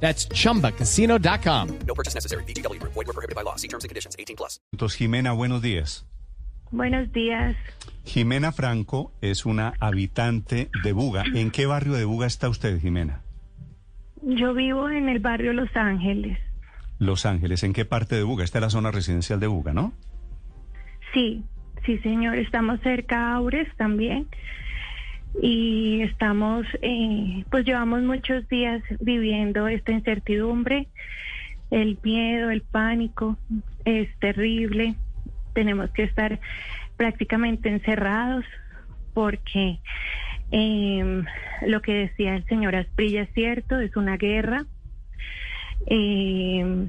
That's chumbacasino.com. No purchase necessary. BGW. Void were prohibited by law. See terms and conditions. 18 plus. Entonces, Jimena, buenos días. Buenos días. Jimena Franco es una habitante de Buga. ¿En qué barrio de Buga está usted, Jimena? Yo vivo en el barrio Los Ángeles. Los Ángeles. ¿En qué parte de Buga? Esta es la zona residencial de Buga, ¿no? Sí, sí, señor. Estamos cerca a Aures también. Y estamos, eh, pues llevamos muchos días viviendo esta incertidumbre. El miedo, el pánico es terrible. Tenemos que estar prácticamente encerrados porque eh, lo que decía el señor Asprilla es cierto, es una guerra. Eh,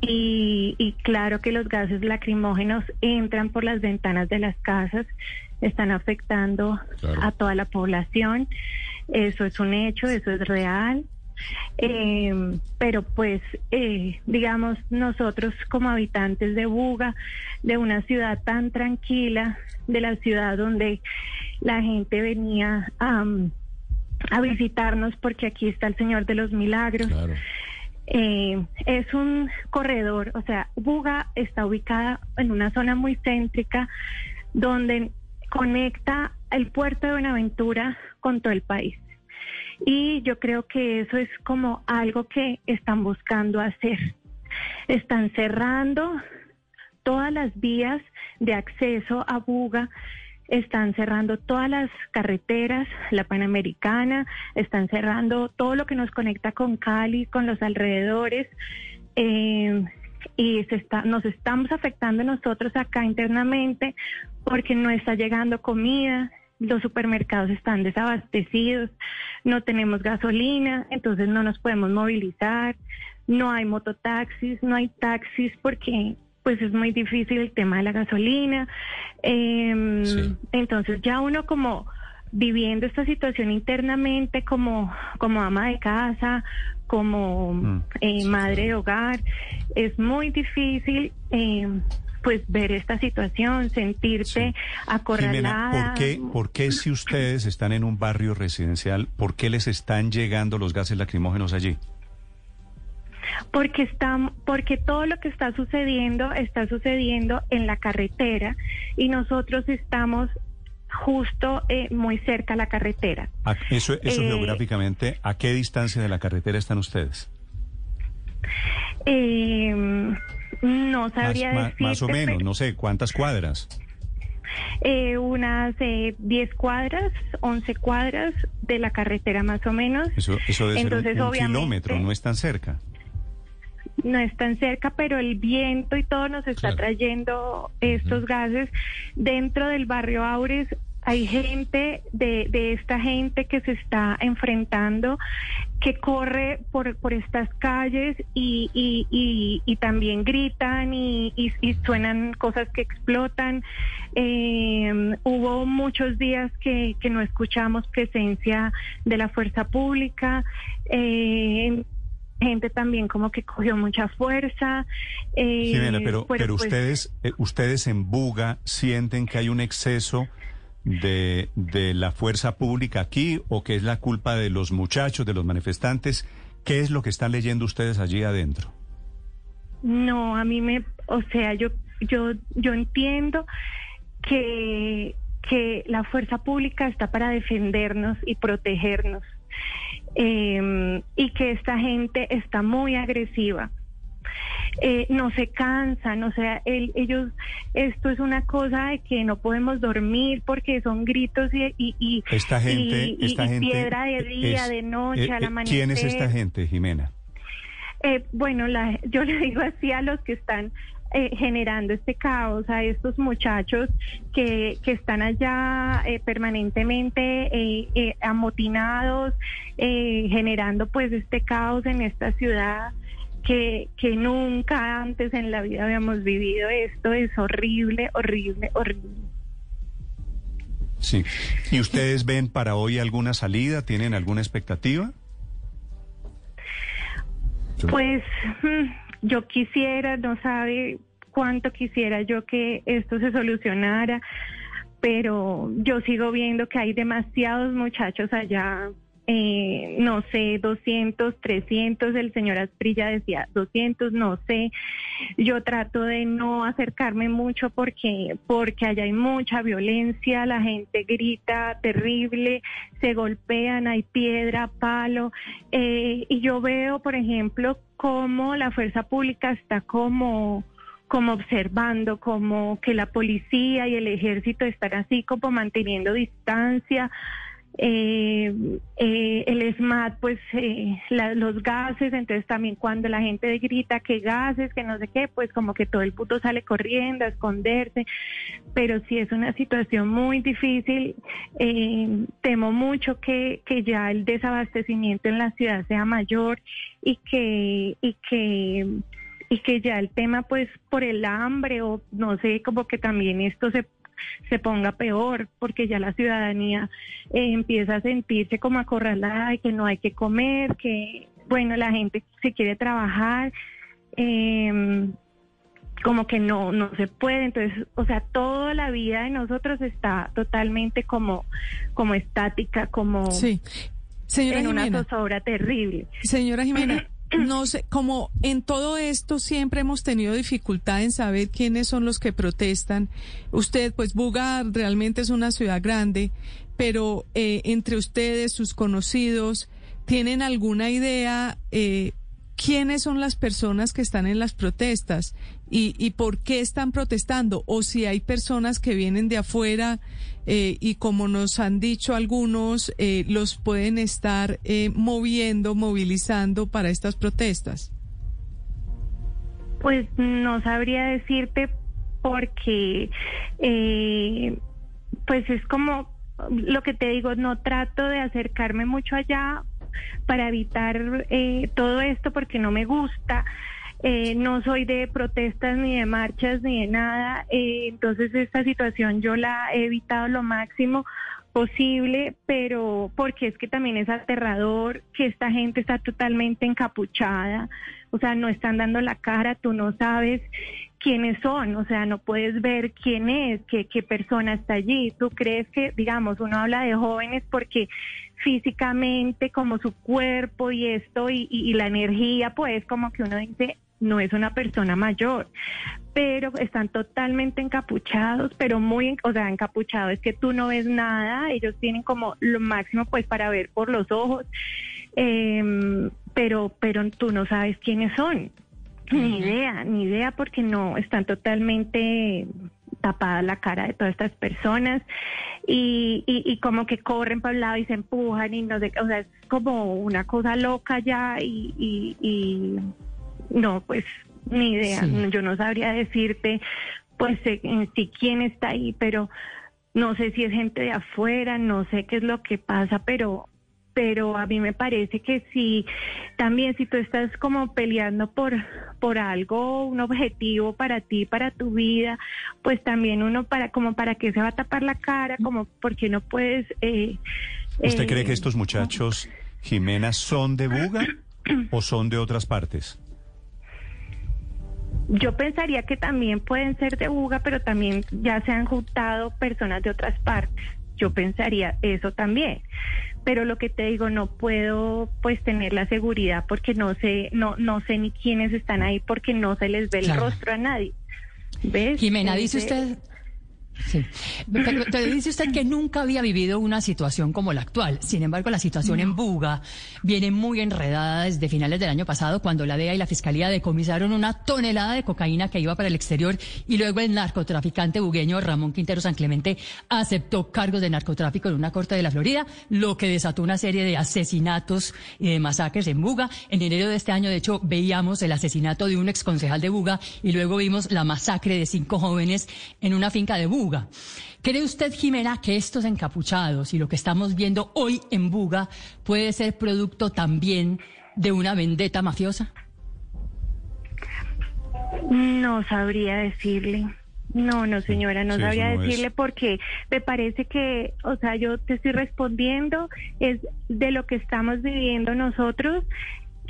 y, y, claro que los gases lacrimógenos entran por las ventanas de las casas, están afectando claro. a toda la población. Eso es un hecho, eso es real. Eh, pero pues, eh, digamos, nosotros como habitantes de Buga, de una ciudad tan tranquila, de la ciudad donde la gente venía a visitarnos porque aquí está el Señor de los Milagros. Claro. Eh, es un corredor, o sea, Buga está ubicada en una zona muy céntrica donde conecta el puerto de Buenaventura con todo el país. Y yo creo que eso es como algo que están buscando hacer. Están cerrando todas las vías de acceso a Buga, están cerrando todas las carreteras, la Panamericana, están cerrando todo lo que nos conecta con Cali, con los alrededores. Eh, y se está, nos estamos afectando nosotros acá internamente porque no está llegando comida, los supermercados están desabastecidos, no tenemos gasolina, entonces no nos podemos movilizar, no hay mototaxis, no hay taxis porque pues es muy difícil el tema de la gasolina. Eh, sí. Entonces ya uno como viviendo esta situación internamente como, como ama de casa, como mm, eh, sí, madre sí. de hogar, es muy difícil. Eh, pues ver esta situación, sentirte sí. acorralada. Jimena, ¿por qué, ¿por qué si ustedes están en un barrio residencial, por qué les están llegando los gases lacrimógenos allí? Porque están, porque todo lo que está sucediendo está sucediendo en la carretera y nosotros estamos justo eh, muy cerca a la carretera. Eso, eso eh, geográficamente, ¿a qué distancia de la carretera están ustedes? Eh, no sabría más, decirte, más o menos, no sé, ¿cuántas cuadras? Eh, unas eh, 10 cuadras, 11 cuadras de la carretera más o menos. Eso, eso debe Entonces, ser un, un kilómetro, no es tan cerca no es tan cerca, pero el viento y todo nos está claro. trayendo estos uh -huh. gases. Dentro del barrio Aures hay gente de, de, esta gente que se está enfrentando, que corre por, por estas calles y, y, y, y también gritan y, suenan cosas que explotan. Eh, hubo muchos días que, que no escuchamos presencia de la fuerza pública. Eh, gente también como que cogió mucha fuerza. Eh, Jimena, pero, pero, pero pues, ustedes, eh, ustedes en Buga sienten que hay un exceso de, de la fuerza pública aquí o que es la culpa de los muchachos, de los manifestantes. ¿Qué es lo que están leyendo ustedes allí adentro? No, a mí me, o sea, yo, yo, yo entiendo que, que la fuerza pública está para defendernos y protegernos eh, y que esta gente está muy agresiva. Eh, no se cansan, o sea, el, ellos, esto es una cosa de que no podemos dormir porque son gritos y, y, y esta gente, y, esta gente piedra de día, es, de noche, eh, al amanecer. ¿Quién es esta gente, Jimena? Eh, bueno, la, yo le digo así a los que están eh, generando este caos a estos muchachos que, que están allá eh, permanentemente eh, eh amotinados, eh, generando pues este caos en esta ciudad que, que nunca antes en la vida habíamos vivido esto. Es horrible, horrible, horrible. Sí. ¿Y ustedes ven para hoy alguna salida? ¿Tienen alguna expectativa? Pues mm, yo quisiera, no sabe cuánto quisiera yo que esto se solucionara, pero yo sigo viendo que hay demasiados muchachos allá eh, no sé, 200, 300, el señor Asprilla decía 200, no sé. Yo trato de no acercarme mucho porque, porque allá hay mucha violencia, la gente grita terrible, se golpean, hay piedra, palo. Eh, y yo veo, por ejemplo, cómo la fuerza pública está como como observando, como que la policía y el ejército están así como manteniendo distancia, eh, eh, el SMAT, pues eh, los gases, entonces también cuando la gente grita que gases, que no sé qué, pues como que todo el puto sale corriendo a esconderse, pero sí es una situación muy difícil, eh, temo mucho que, que ya el desabastecimiento en la ciudad sea mayor y que, y que y que ya el tema pues por el hambre o no sé, como que también esto se se ponga peor, porque ya la ciudadanía eh, empieza a sentirse como acorralada y que no hay que comer, que, bueno, la gente se quiere trabajar. Eh, como que no no se puede entonces o sea toda la vida de nosotros está totalmente como como estática como sí. Señora en Jimena. una zozobra terrible Señora Jimena, no sé, como en todo esto siempre hemos tenido dificultad en saber quiénes son los que protestan. Usted, pues Buga realmente es una ciudad grande, pero eh, entre ustedes, sus conocidos, ¿tienen alguna idea eh, quiénes son las personas que están en las protestas y, por qué están protestando? O si hay personas que vienen de afuera eh, y como nos han dicho algunos, eh, los pueden estar eh, moviendo, movilizando para estas protestas? Pues no sabría decirte porque, eh, pues es como lo que te digo, no trato de acercarme mucho allá para evitar eh, todo esto porque no me gusta. Eh, no soy de protestas ni de marchas ni de nada, eh, entonces esta situación yo la he evitado lo máximo posible, pero porque es que también es aterrador que esta gente está totalmente encapuchada, o sea, no están dando la cara, tú no sabes quiénes son, o sea, no puedes ver quién es, qué, qué persona está allí. Tú crees que, digamos, uno habla de jóvenes porque físicamente, como su cuerpo y esto y, y, la energía, pues como que uno dice, no es una persona mayor, pero están totalmente encapuchados, pero muy, o sea, encapuchados. Es que tú no ves nada, ellos tienen como lo máximo pues para ver por los ojos, eh, pero, pero tú no sabes quiénes son, ni idea, ni idea porque no, están totalmente tapada la cara de todas estas personas y, y, y como que corren para un lado y se empujan y no sé, o sea, es como una cosa loca ya y, y, y no, pues ni idea. Sí. Yo no sabría decirte, pues, eh, en sí quién está ahí, pero no sé si es gente de afuera, no sé qué es lo que pasa, pero pero a mí me parece que si también si tú estás como peleando por por algo un objetivo para ti para tu vida pues también uno para como para qué se va a tapar la cara como porque no puedes eh, ¿Usted eh, cree que estos muchachos, Jimena, son de Buga o son de otras partes? Yo pensaría que también pueden ser de Buga, pero también ya se han juntado personas de otras partes. Yo pensaría eso también. Pero lo que te digo, no puedo pues tener la seguridad porque no sé, no, no sé ni quiénes están ahí porque no se les ve el Claro. rostro a nadie. ¿Ves? Jimena, dice usted... Sí. Pero, pero dice usted que nunca había vivido una situación como la actual. Sin embargo, la situación en Buga viene muy enredada desde finales del año pasado, cuando la DEA y la Fiscalía decomisaron una tonelada de cocaína que iba para el exterior y luego el narcotraficante bugueño Ramón Quintero San Clemente aceptó cargos de narcotráfico en una corte de la Florida, lo que desató una serie de asesinatos y de masacres en Buga. En enero de este año, de hecho, veíamos el asesinato de un exconcejal de Buga y luego vimos la masacre de cinco jóvenes en una finca de Buga. ¿Cree usted, Jimena, que estos encapuchados y lo que estamos viendo hoy en Buga puede ser producto también de una vendetta mafiosa? No sabría decirle. No, no, señora, no sabría decirle porque me parece que, o sea, yo te estoy respondiendo es de lo que estamos viviendo nosotros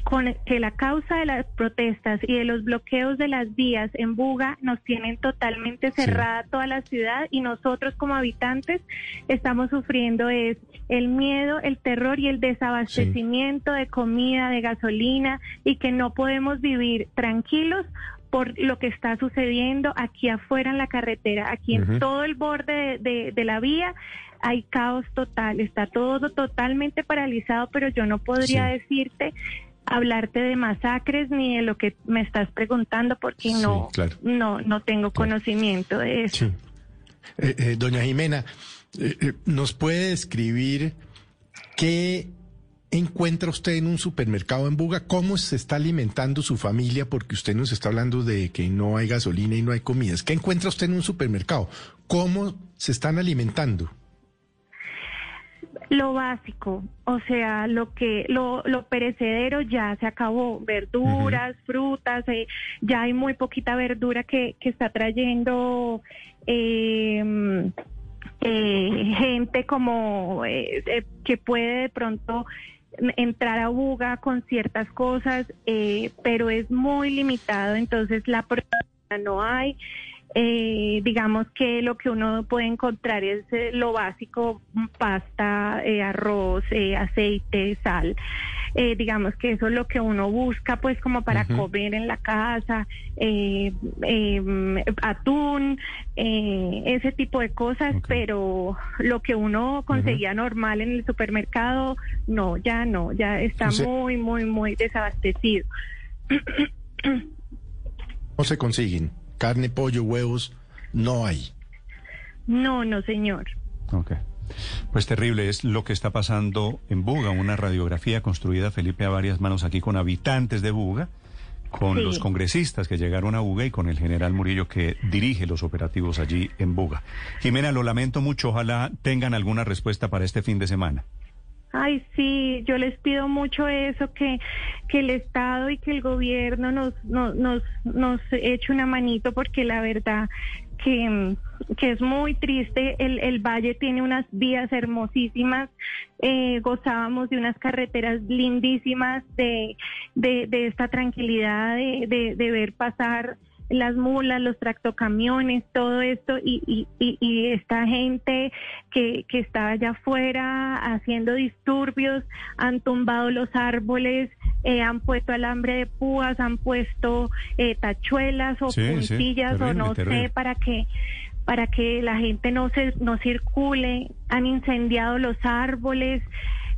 con que la causa de las protestas y de los bloqueos de las vías en Buga nos tienen totalmente cerrada toda la ciudad y nosotros como habitantes estamos sufriendo es el miedo, el terror y el desabastecimiento de comida, de gasolina y que no podemos vivir tranquilos por lo que está sucediendo aquí afuera en la carretera, aquí en todo el borde de, la vía hay caos total, está todo totalmente paralizado, pero yo no podría decirte hablarte de masacres ni de lo que me estás preguntando porque no, no, no tengo conocimiento de eso. Eh, eh, doña Jimena, eh, ¿nos puede describir qué encuentra usted en un supermercado en Buga? ¿Cómo se está alimentando su familia? Porque usted nos está hablando de que no hay gasolina y no hay comidas. ¿Qué encuentra usted en un supermercado? ¿Cómo se están alimentando? Lo básico, o sea, lo que lo, lo perecedero ya se acabó, verduras, frutas, eh, ya hay muy poquita verdura que, que está trayendo em, eh, gente como eh, que puede de pronto entrar a Buga con ciertas cosas, pero es muy limitado, entonces la no hay. Eh, digamos que lo que uno puede encontrar es eh, lo básico, pasta, eh, arroz, aceite, sal. digamos que eso es lo que uno busca pues como para comer en la casa, em, atún, ese tipo de cosas, pero lo que uno conseguía normal en el supermercado, no, ya no, ya está muy, muy, muy desabastecido. No se consiguen carne, pollo, huevos, no hay. No, no, señor. Ok. Pues terrible es lo que está pasando en Buga, una radiografía construida, Felipe, a varias manos aquí con habitantes de Buga, con los congresistas que llegaron a Buga y con el general Murillo que dirige los operativos allí en Buga. Jimena, lo lamento mucho, ojalá tengan alguna respuesta para este fin de semana. Ay, sí, yo les pido mucho eso, que, que el Estado y que el gobierno nos, nos, nos, nos eche una manito, porque la verdad que, que es muy triste. El, el valle tiene unas vías hermosísimas, eh, gozábamos de unas carreteras lindísimas, de, de, de esta tranquilidad, de, de, de ver pasar las mulas, los tractocamiones, todo esto, y, y, y, esta gente que, que está allá afuera haciendo disturbios, han tumbado los árboles, eh, han puesto alambre de púas, han puesto eh, tachuelas o puntillas o no sé para que para que la gente no se no circule, han incendiado los árboles.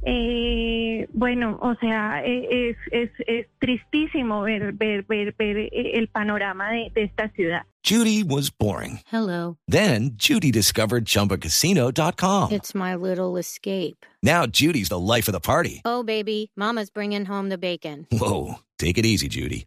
Eh, bueno, o sea, e, es, es, es tristísimo ver, ver, ver, ver eh, el panorama de, de esta ciudad. Judy was boring. Hello. Then Judy discovered ChumbaCasino.com. It's my little escape. Now Judy's the life of the party. Oh, baby, mama's bringing home the bacon. Whoa, take it easy, Judy.